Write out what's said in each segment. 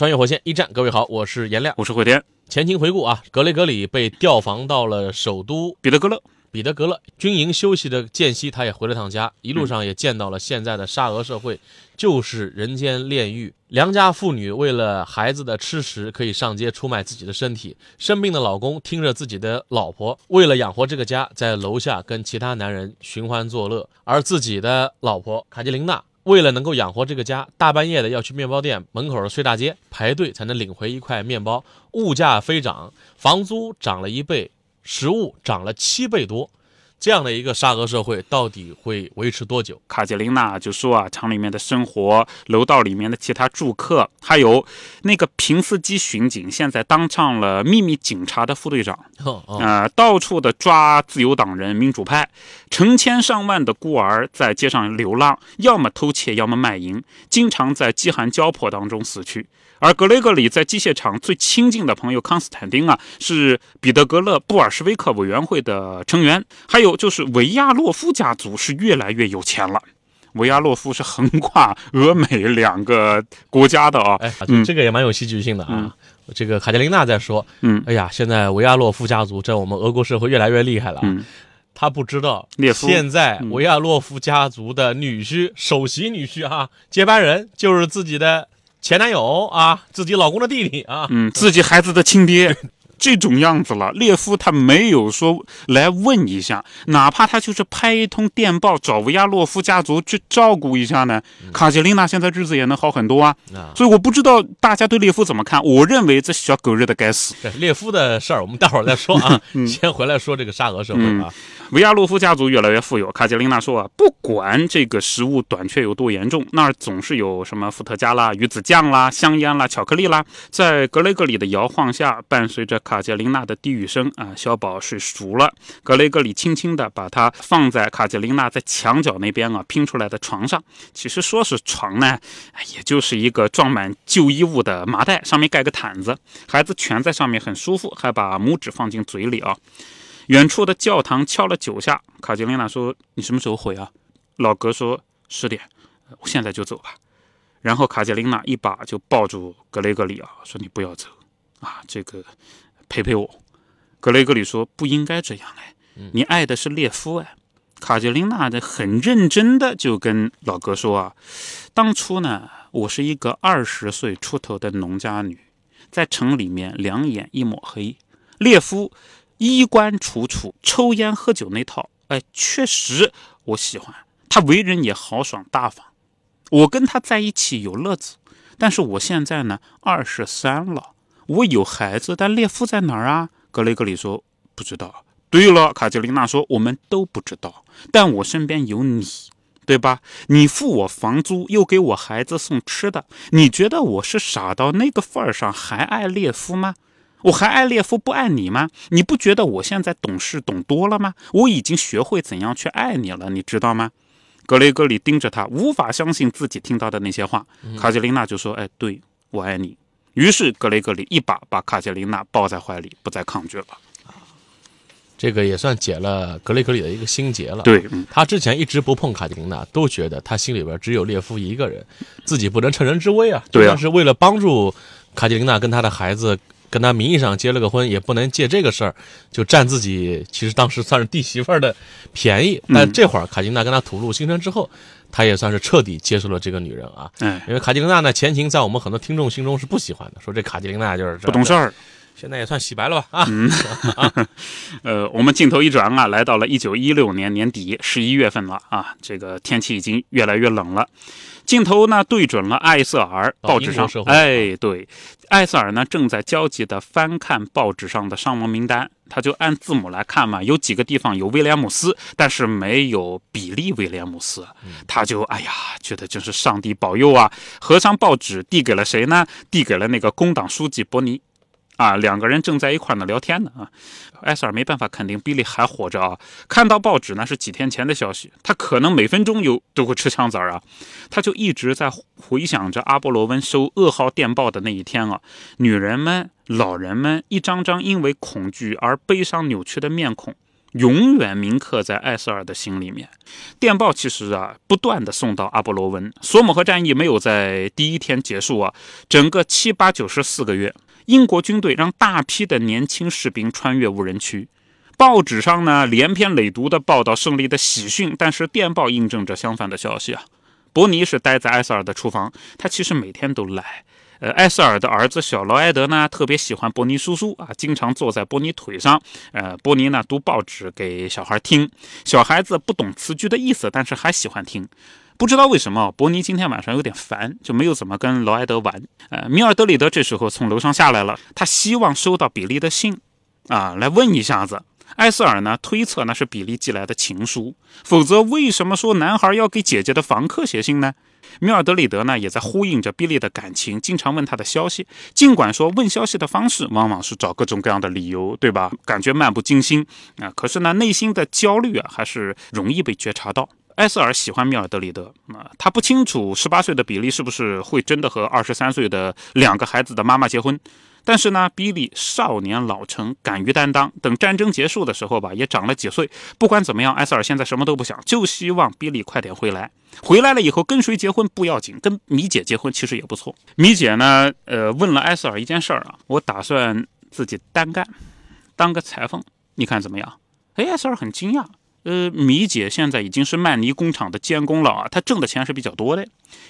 穿越火线一战，各位好，我是颜亮。我是慧天。前情回顾啊，格雷格里被调防到了首都彼得格勒，彼得格勒军营休息的间隙，他也回了趟家，一路上也见到了现在的沙俄社会，就是人间炼狱。良家妇女为了孩子的吃食，可以上街出卖自己的身体；生病的老公听着自己的老婆，为了养活这个家，在楼下跟其他男人寻欢作乐，而自己的老婆卡捷琳娜。为了能够养活这个家，大半夜的要去面包店门口的碎大街排队才能领回一块面包。物价飞涨，房租涨了一倍，食物涨了七倍多。这样的一个沙俄社会到底会维持多久？卡捷琳娜就说啊，厂里面的生活，楼道里面的其他住客，还有那个平斯基巡警，现在当上了秘密警察的副队长，呃，到处的抓自由党人、民主派，成千上万的孤儿在街上流浪，要么偷窃，要么卖淫，经常在饥寒交迫当中死去。而格雷格里在机械厂最亲近的朋友康斯坦丁啊，是彼得格勒布尔什维克委员会的成员。还有就是维亚洛夫家族是越来越有钱了。维亚洛夫是横跨俄美两个国家的啊，哎，这个也蛮有戏剧性的啊。这个卡捷琳娜在说，嗯，哎呀，现在维亚洛夫家族在我们俄国社会越来越厉害了。嗯，他不知道，现在维亚洛夫家族的女婿、首席女婿啊，接班人就是自己的。前男友啊，自己老公的弟弟啊，嗯，自己孩子的亲爹。这种样子了，列夫他没有说来问一下，哪怕他就是拍一通电报找维亚洛夫家族去照顾一下呢？卡捷琳娜现在日子也能好很多啊。所以我不知道大家对列夫怎么看。我认为这小狗日的该死。列夫的事儿我们待会儿再说啊，先回来说这个沙俄社会啊。维亚洛夫家族越来越富有。卡捷琳娜说啊，不管这个食物短缺有多严重，那儿总是有什么伏特加啦、鱼子酱啦、香烟啦、巧克力啦，在格雷格里的摇晃下，伴随着。卡捷琳娜的低语声啊，小宝睡熟了。格雷格里轻轻地把它放在卡捷琳娜在墙角那边啊拼出来的床上。其实说是床呢，也就是一个装满旧衣物的麻袋，上面盖个毯子。孩子蜷在上面很舒服，还把拇指放进嘴里啊。远处的教堂敲了九下。卡捷琳娜说：“你什么时候回啊？”老格说：“十点，我现在就走吧。”然后卡捷琳娜一把就抱住格雷格里啊，说：“你不要走啊，这个。”陪陪我，格雷格里说不应该这样哎，你爱的是列夫哎。卡捷琳娜的很认真的就跟老哥说啊，当初呢，我是一个二十岁出头的农家女，在城里面两眼一抹黑。列夫衣冠楚楚，抽烟喝酒那套，哎，确实我喜欢他，为人也豪爽大方，我跟他在一起有乐子。但是我现在呢，二十三了。我有孩子，但列夫在哪儿啊？格雷格里说不知道。对了，卡捷琳娜说我们都不知道。但我身边有你，对吧？你付我房租，又给我孩子送吃的。你觉得我是傻到那个份儿上还爱列夫吗？我还爱列夫不爱你吗？你不觉得我现在懂事懂多了吗？我已经学会怎样去爱你了，你知道吗？格雷格里盯着他，无法相信自己听到的那些话。卡捷琳娜就说：“哎，对我爱你。”于是格雷格里一把把卡捷琳娜抱在怀里，不再抗拒了。这个也算解了格雷格里的一个心结了。对，他之前一直不碰卡捷琳娜，都觉得他心里边只有列夫一个人，自己不能趁人之危啊。对啊，是为了帮助卡捷琳娜跟她的孩子，跟他名义上结了个婚，也不能借这个事儿就占自己其实当时算是弟媳妇儿的便宜。但这会儿卡金娜跟他吐露心声之后。他也算是彻底接受了这个女人啊，嗯，因为卡捷琳娜呢前情在我们很多听众心中是不喜欢的，说这卡捷琳娜就是不懂事儿，现在也算洗白了吧啊，呃，我们镜头一转啊，来到了一九一六年年底十一月份了啊，这个天气已经越来越冷了。镜头呢对准了艾瑟尔，哦报纸上哎，对，艾瑟尔呢正在焦急地翻看报纸上的伤亡名单，他就按字母来看嘛，有几个地方有威廉姆斯，但是没有比利威廉姆斯，他就哎呀，觉得真是上帝保佑啊！合上报纸递给了谁呢？递给了那个工党书记伯尼。啊，两个人正在一块呢聊天呢啊，艾瑟尔没办法肯定比利还活着啊。看到报纸那是几天前的消息，他可能每分钟有都会吃枪子儿啊。他就一直在回想着阿波罗温收噩耗电报的那一天啊，女人们、老人们一张张因为恐惧而悲伤扭曲的面孔，永远铭刻在艾瑟尔的心里面。电报其实啊，不断的送到阿波罗温。索姆河战役没有在第一天结束啊，整个七八九十四个月，英国军队让大批的年轻士兵穿越无人区。报纸上呢连篇累牍的报道胜利的喜讯，但是电报印证着相反的消息啊。伯尼是待在艾塞尔的厨房，他其实每天都来。呃，艾塞尔的儿子小劳埃德呢，特别喜欢伯尼叔叔啊，经常坐在伯尼腿上。呃，伯尼呢读报纸给小孩听，小孩子不懂词句的意思，但是还喜欢听。不知道为什么，伯尼今天晚上有点烦，就没有怎么跟劳埃德玩。呃，米尔德里德这时候从楼上下来了，他希望收到比利的信，啊，来问一下子。艾瑟尔呢推测那是比利寄来的情书，否则为什么说男孩要给姐姐的房客写信呢？米尔德里德呢也在呼应着比利的感情，经常问他的消息。尽管说问消息的方式往往是找各种各样的理由，对吧？感觉漫不经心啊，可是呢内心的焦虑啊还是容易被觉察到。埃塞尔喜欢米尔德里德啊，他不清楚十八岁的比利是不是会真的和二十三岁的两个孩子的妈妈结婚。但是呢，比利少年老成，敢于担当。等战争结束的时候吧，也长了几岁。不管怎么样，埃塞尔现在什么都不想，就希望比利快点回来。回来了以后，跟谁结婚不要紧，跟米姐结婚其实也不错。米姐呢，呃，问了埃塞尔一件事儿啊，我打算自己单干，当个裁缝，你看怎么样？哎，艾塞尔很惊讶。呃，米姐现在已经是曼尼工厂的监工了啊，她挣的钱是比较多的。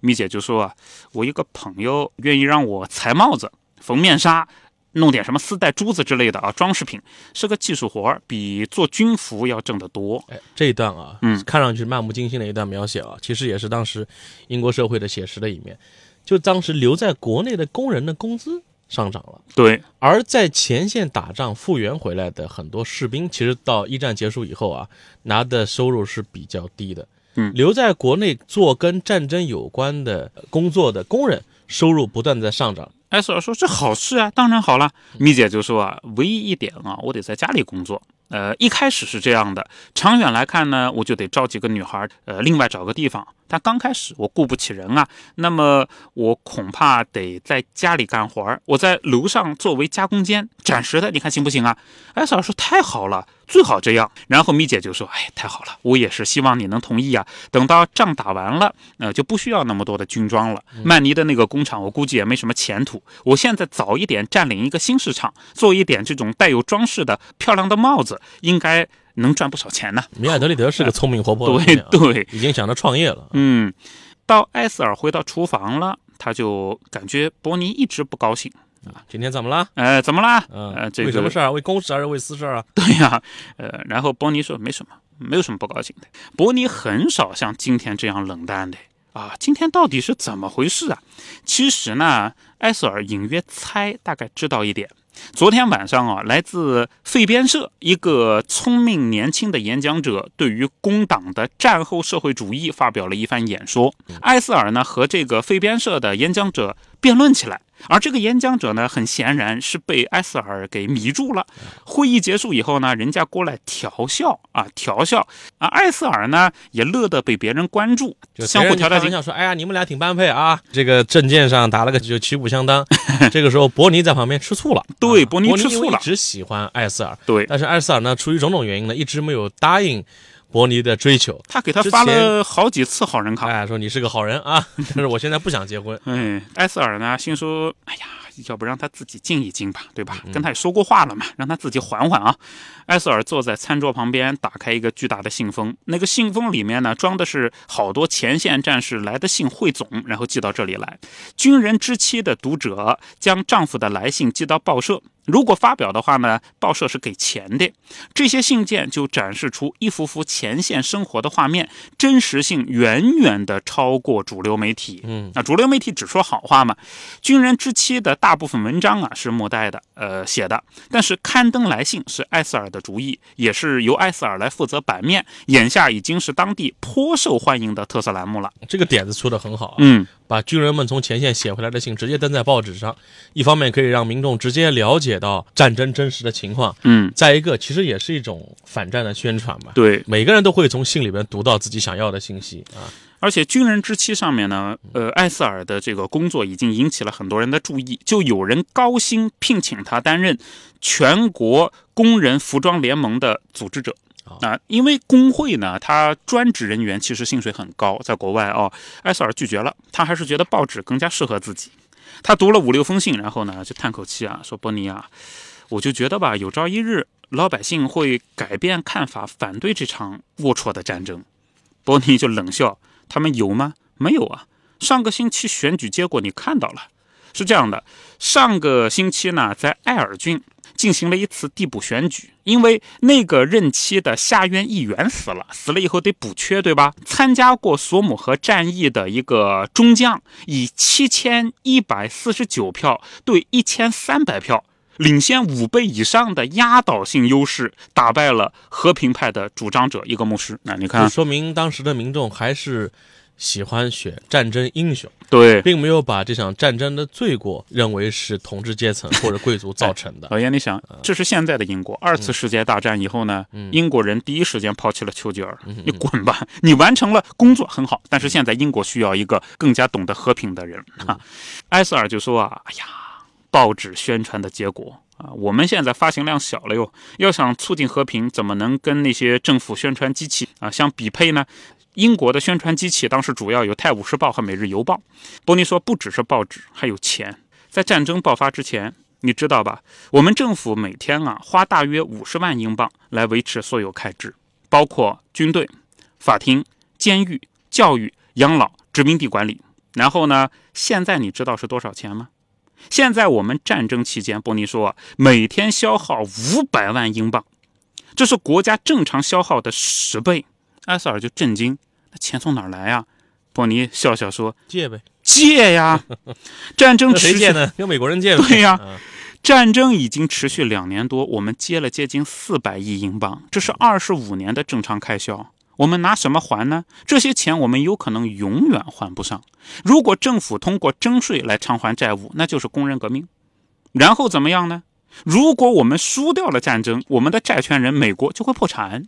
米姐就说啊，我一个朋友愿意让我裁帽子。缝面纱，弄点什么丝带、珠子之类的啊，装饰品是个技术活儿，比做军服要挣得多。哎，这一段啊，嗯看上去漫不经心的一段描写啊，其实也是当时英国社会的写实的一面。就当时留在国内的工人的工资上涨了，对，而在前线打仗复员回来的很多士兵，其实到一战结束以后啊，拿的收入是比较低的。嗯留在国内做跟战争有关的工作的工人，收入不断在上涨。艾索尔说：“这好事啊，当然好了。”米姐就说：“啊，唯一一点啊，我得在家里工作。呃，一开始是这样的，长远来看呢，我就得招几个女孩，呃，另外找个地方。但刚开始我雇不起人啊，那么我恐怕得在家里干活儿，我在楼上作为加工间，暂时的，你看行不行啊？”艾嫂说：“太好了，最好这样。”然后米姐就说：“哎，太好了，我也是希望你能同意啊。等到仗打完了，呃，就不需要那么多的军装了。曼尼的那个工厂，我估计也没什么前途。我现在早一点占领一个新市场，做一点这种带有装饰的漂亮的帽子，应该能赚不少钱呢。米尔德里德是个聪明活泼的姑对对，已经想着创业了。嗯，到艾斯尔回到厨房了，他就感觉伯尼一直不高兴。今天怎么了？呃，怎么啦？嗯、呃，这个为什么事儿啊？为公事还是为私事儿啊？对呀、呃，然后伯尼说没什么，没有什么不高兴的。伯尼很少像今天这样冷淡的啊，今天到底是怎么回事啊？其实呢，艾瑟尔隐约猜，大概知道一点。昨天晚上啊，来自费边社一个聪明年轻的演讲者，对于工党的战后社会主义发表了一番演说。艾斯尔呢和这个费边社的演讲者辩论起来，而这个演讲者呢，很显然是被艾瑟尔给迷住了。会议结束以后呢，人家过来调笑啊，调笑啊，艾瑟尔呢也乐得被别人关注，就相互调调笑说：“哎呀，你们俩挺般配啊！”这个证件上打了个就旗鼓相当。这个时候，伯尼在旁边吃醋了。啊对伯尼吃醋了一直喜欢艾瑟尔，对但是艾瑟尔呢，出于种种原因呢，一直没有答应伯尼的追求。他给他发了好几次好人卡。哎，说你是个好人啊，但是我现在不想结婚。哎，埃塞尔呢，心说：“哎呀，要不让他自己静一静吧，对吧？跟他也说过话了嘛，让他自己缓缓啊。”埃塞尔坐在餐桌旁边，打开一个巨大的信封。那个信封里面呢，装的是好多前线战士来的信汇总，然后寄到这里来。军人之妻的读者将丈夫的来信寄到报社，如果发表的话呢，报社是给钱的。这些信件就展示出一幅幅前线生活的画面，真实性远远的超过主流媒体。嗯，那主流媒体只说好话嘛。军人之妻的大部分文章啊是莫代的，呃写的，但是刊登来信是艾斯尔的主意，也是由艾斯尔来负责版面。眼下已经是当地颇受欢迎的特色栏目了。这个点子出的很好啊。嗯，把军人们从前线写回来的信直接登在报纸上，一方面可以让民众直接了解到战争真实的情况，嗯，再一个其实也是一种反战的宣传嘛。对。每个人都会从信里边读到自己想要的信息啊。而且军人之妻上面呢，呃，艾塞尔的这个工作已经引起了很多人的注意，就有人高薪聘请他担任全国工人服装联盟的组织者。啊，因为工会呢，他专职人员其实薪水很高，在国外哦，埃塞尔拒绝了，他还是觉得报纸更加适合自己。他读了五六封信，然后呢，就叹口气啊，说：“波尼啊，我就觉得吧，有朝一日老百姓会改变看法，反对这场龌龊的战争。”波尼就冷笑：“他们有吗？没有啊！上个星期选举结果你看到了，是这样的，上个星期呢，在艾尔郡。”进行了一次递补选举，因为那个任期的下院议员死了，死了以后得补缺，对吧？参加过索姆河战役的一个中将，以七千一百四十九票对一千三百票，领先五倍以上的压倒性优势，打败了和平派的主张者一个牧师。那你看，说明当时的民众还是。喜欢选战争英雄，对，并没有把这场战争的罪过认为是统治阶层或者贵族造成的。老严，你想，这是现在的英国。二次世界大战以后呢，英国人第一时间抛弃了丘吉尔，你滚吧！你完成了工作很好，但是现在英国需要一个更加懂得和平的人啊。埃塞尔就说啊，哎呀，报纸宣传的结果啊，我们现在发行量小了哟，要想促进和平，怎么能跟那些政府宣传机器啊相匹配呢？英国的宣传机器当时主要有《泰晤士报》和《每日邮报》。波尼说，不只是报纸，还有钱。在战争爆发之前，你知道吧？我们政府每天啊花大约五十万英镑来维持所有开支，包括军队、法庭、监狱、教育、养老、殖民地管理。然后呢，现在你知道是多少钱吗？现在我们战争期间，波尼说每天消耗五百万英镑，这是国家正常消耗的十倍。埃塞尔就震惊，那钱从哪儿来呀？波尼笑笑说：“借呗，借呀！战争持续呢？跟美国人借？对呀，战争已经持续两年多，我们借了接近四百亿英镑，这是二十五年的正常开销。我们拿什么还呢？这些钱我们有可能永远还不上。如果政府通过征税来偿还债务，那就是工人革命。然后怎么样呢？如果我们输掉了战争，我们的债权人美国就会破产。”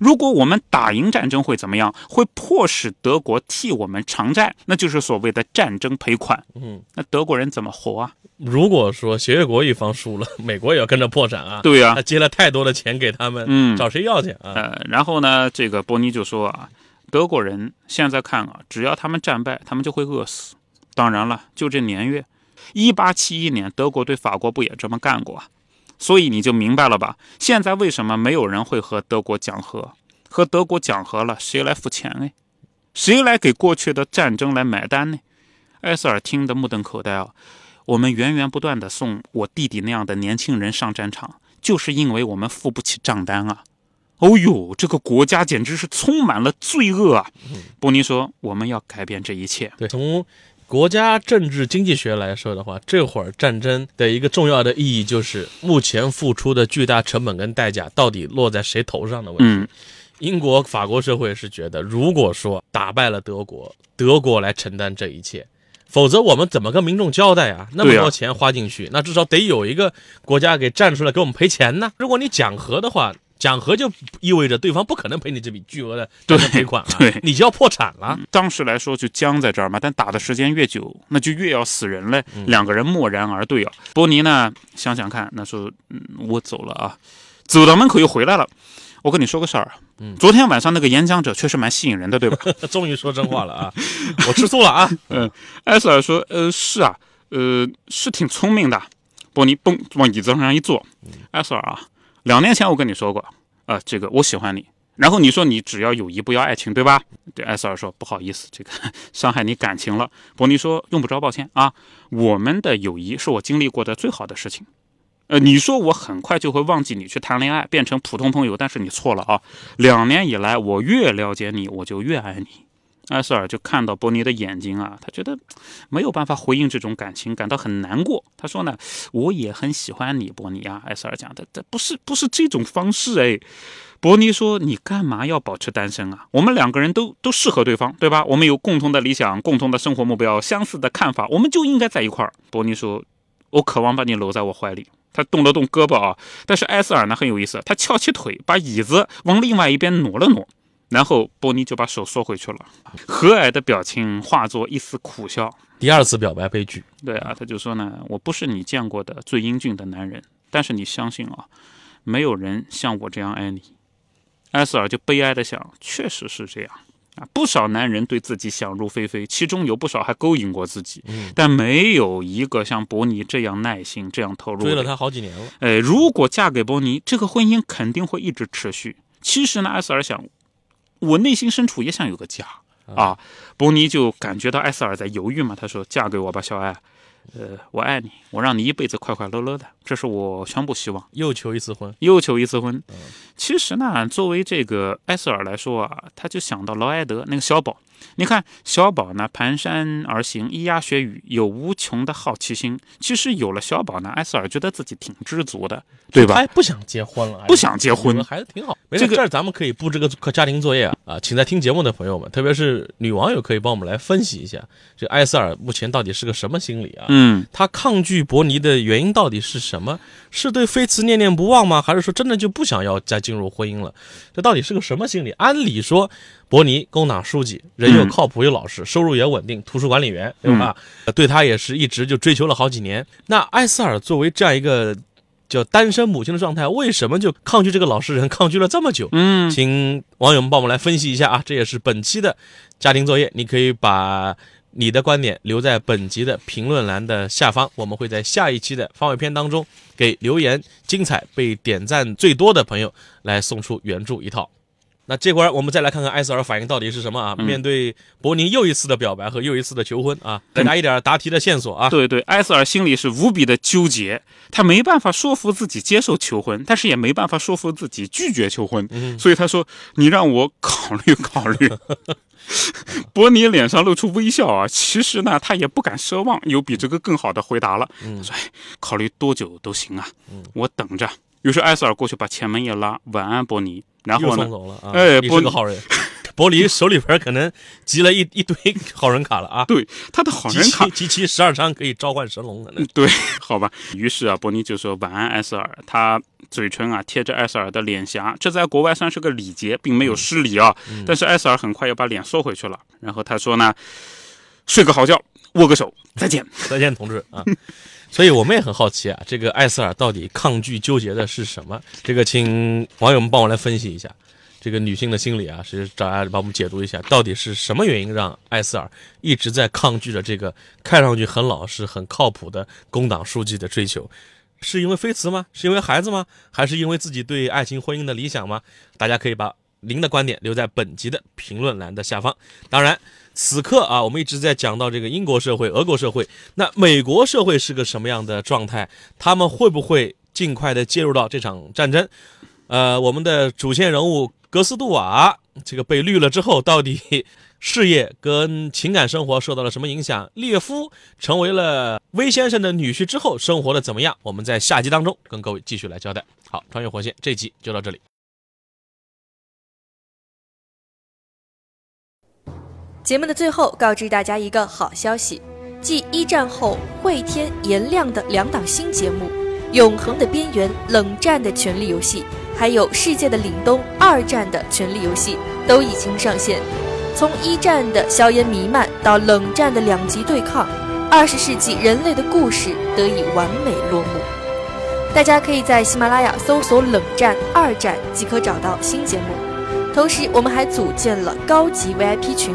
如果我们打赢战争会怎么样？会迫使德国替我们偿债，那就是所谓的战争赔款。嗯，那德国人怎么活啊？如果说协约国一方输了，美国也要跟着破产啊？对呀，他借了太多的钱给他们，嗯，找谁要去啊？呃，然后呢，这个波尼就说啊，德国人现在看啊，只要他们战败，他们就会饿死。当然了，就这年月，一八七一年，德国对法国不也这么干过啊？所以你就明白了吧？现在为什么没有人会和德国讲和？和德国讲和了，谁来付钱呢？谁来给过去的战争来买单呢？埃塞尔听得目瞪口呆啊！我们源源不断的送我弟弟那样的年轻人上战场，就是因为我们付不起账单啊！哦呦，这个国家简直是充满了罪恶啊！波尼说：“我们要改变这一切。”对，从。国家政治经济学来说的话，这会儿战争的一个重要的意义就是目前付出的巨大成本跟代价到底落在谁头上的问题。英国、法国社会是觉得，如果说打败了德国，德国来承担这一切，否则我们怎么跟民众交代啊？那么多钱花进去，那至少得有一个国家给站出来给我们赔钱呢。如果你讲和的话。讲和就意味着对方不可能赔你这笔巨额的 赔款了，对，你就要破产了。当时来说就僵在这儿嘛，但打的时间越久，那就越要死人嘞。两个人默然而对啊。波尼呢，想想看，那说，嗯，我走了啊，走到门口又回来了。我跟你说个事儿，嗯，昨天晚上那个演讲者确实蛮吸引人的，对吧？终于说真话了啊，我吃醋了啊。嗯，埃塞尔说，呃，是啊，呃，是挺聪明的。波尼蹦往椅子上一坐，埃塞尔啊。两年前我跟你说过，啊，这个我喜欢你，然后你说你只要友谊不要爱情，对吧？对，埃塞尔说不好意思，这个 伤害你感情了。伯尼说用不着抱歉啊，我们的友谊是我经历过的最好的事情。呃，你说我很快就会忘记你去谈恋爱，变成普通朋友，但是你错了啊！两年以来，我越了解你，我就越爱你。埃塞尔就看到伯尼的眼睛啊，他觉得没有办法回应这种感情，感到很难过。他说呢，我也很喜欢你，伯尼啊。埃塞尔讲的，这不是不是这种方式哎。伯尼说，你干嘛要保持单身啊？我们两个人都都适合对方，对吧？我们有共同的理想，共同的生活目标，相似的看法，我们就应该在一块儿。伯尼说，我渴望把你搂在我怀里。他动了动胳膊啊，但是埃塞尔呢很有意思，他翘起腿，把椅子往另外一边挪了挪，然后波尼就把手缩回去了，和蔼的表情化作一丝苦笑。第二次表白悲剧，对啊，他就说呢，我不是你见过的最英俊的男人，但是你相信啊，没有人像我这样爱你。埃塞尔就悲哀的想，确实是这样。啊，不少男人对自己想入非非，其中有不少还勾引过自己，但没有一个像伯尼这样耐心、这样投入。追了他好几年了。哎，如果嫁给伯尼，这个婚姻肯定会一直持续。其实呢，埃塞尔想，我内心深处也想有个家啊。伯尼就感觉到埃塞尔在犹豫嘛，他说：“嫁给我吧，小艾。”呃，我爱你，我让你一辈子快快乐乐的，这是我全部希望。又求一次婚，又求一次婚。其实呢，作为这个埃塞尔来说啊，他就想到劳埃德那个小宝。你看小宝呢，蹒跚而行，咿呀学语，有无穷的好奇心。其实有了小宝呢，埃塞尔觉得自己挺知足的，对吧？他不想结婚了，不想结婚，孩子挺好。这个这儿咱们可以布置个家庭作业啊啊，请在听节目的朋友们，特别是女网友，可以帮我们来分析一下，这埃塞尔目前到底是个什么心理啊？嗯，他抗拒伯尼的原因到底是什么？是对菲茨念念不忘吗？还是说真的就不想要再进入婚姻了？这到底是个什么心理？按理说。伯尼，工党书记，人又靠谱又老实，收入也稳定，图书管理员，对吧？对他也是一直就追求了好几年。那艾斯尔作为这样一个叫单身母亲的状态，为什么就抗拒这个老实人，抗拒了这么久？嗯，请网友们帮我们来分析一下啊！这也是本期的家庭作业，你可以把你的观点留在本集的评论栏的下方，我们会在下一期的番外篇当中给留言精彩、被点赞最多的朋友来送出原著一套。那这会儿我们再来看看埃塞尔反应到底是什么啊？面对伯尼又一次的表白和又一次的求婚啊，再拿一点答题的线索啊。对对，埃塞尔心里是无比的纠结，他没办法说服自己接受求婚，但是也没办法说服自己拒绝求婚，所以他说：“你让我考虑考虑。”伯尼脸上露出微笑啊，其实呢，他也不敢奢望有比这个更好的回答了。他说：“考虑多久都行啊，我等着。”于是埃塞尔过去把前门一拉：“晚安，伯尼。”然后呢？哎，你是个好人。伯尼手里边可能集了一一堆 好人卡了啊！对，他的好人卡集齐十二张可以召唤神龙的。对，好吧。于是啊，伯尼就说晚安，艾斯尔。他嘴唇啊贴着艾斯尔的脸颊，这在国外算是个礼节，并没有失礼啊。但是艾斯尔很快又把脸缩回去了。然后他说呢：“睡个好觉，握个手，再见，再见，同志啊。”所以我们也很好奇啊，这个艾斯尔到底抗拒纠结的是什么？这个请网友们帮我来分析一下，这个女性的心理啊，是找大家帮我们解读一下，到底是什么原因让艾斯尔一直在抗拒着这个看上去很老实、很靠谱的工党书记的追求？是因为菲茨吗？是因为孩子吗？还是因为自己对爱情婚姻的理想吗？大家可以把您的观点留在本集的评论栏的下方。当然。此刻啊，我们一直在讲到这个英国社会、俄国社会，那美国社会是个什么样的状态？他们会不会尽快的介入到这场战争？呃，我们的主线人物格斯杜瓦这个被绿了之后，到底事业跟情感生活受到了什么影响？列夫成为了威先生的女婿之后，生活的怎么样？我们在下集当中跟各位继续来交代。好，穿越火线这集就到这里。节目的最后，告知大家一个好消息：继一战后会天颜亮的两档新节目《永恒的边缘》《冷战的权力游戏》，还有《世界的凛冬》二战的权力游戏都已经上线。从一战的硝烟弥漫到冷战的两极对抗，二十世纪人类的故事得以完美落幕。大家可以在喜马拉雅搜索“冷战二战”即可找到新节目。同时，我们还组建了高级 VIP 群。